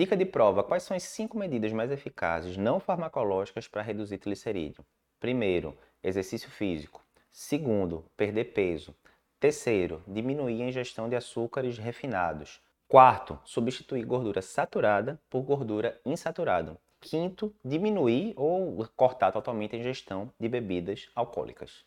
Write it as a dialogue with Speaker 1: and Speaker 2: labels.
Speaker 1: Dica de prova: quais são as cinco medidas mais eficazes não farmacológicas para reduzir triglicerídeo? Primeiro, exercício físico. Segundo, perder peso. Terceiro, diminuir a ingestão de açúcares refinados. Quarto, substituir gordura saturada por gordura insaturada. Quinto, diminuir ou cortar totalmente a ingestão de bebidas alcoólicas.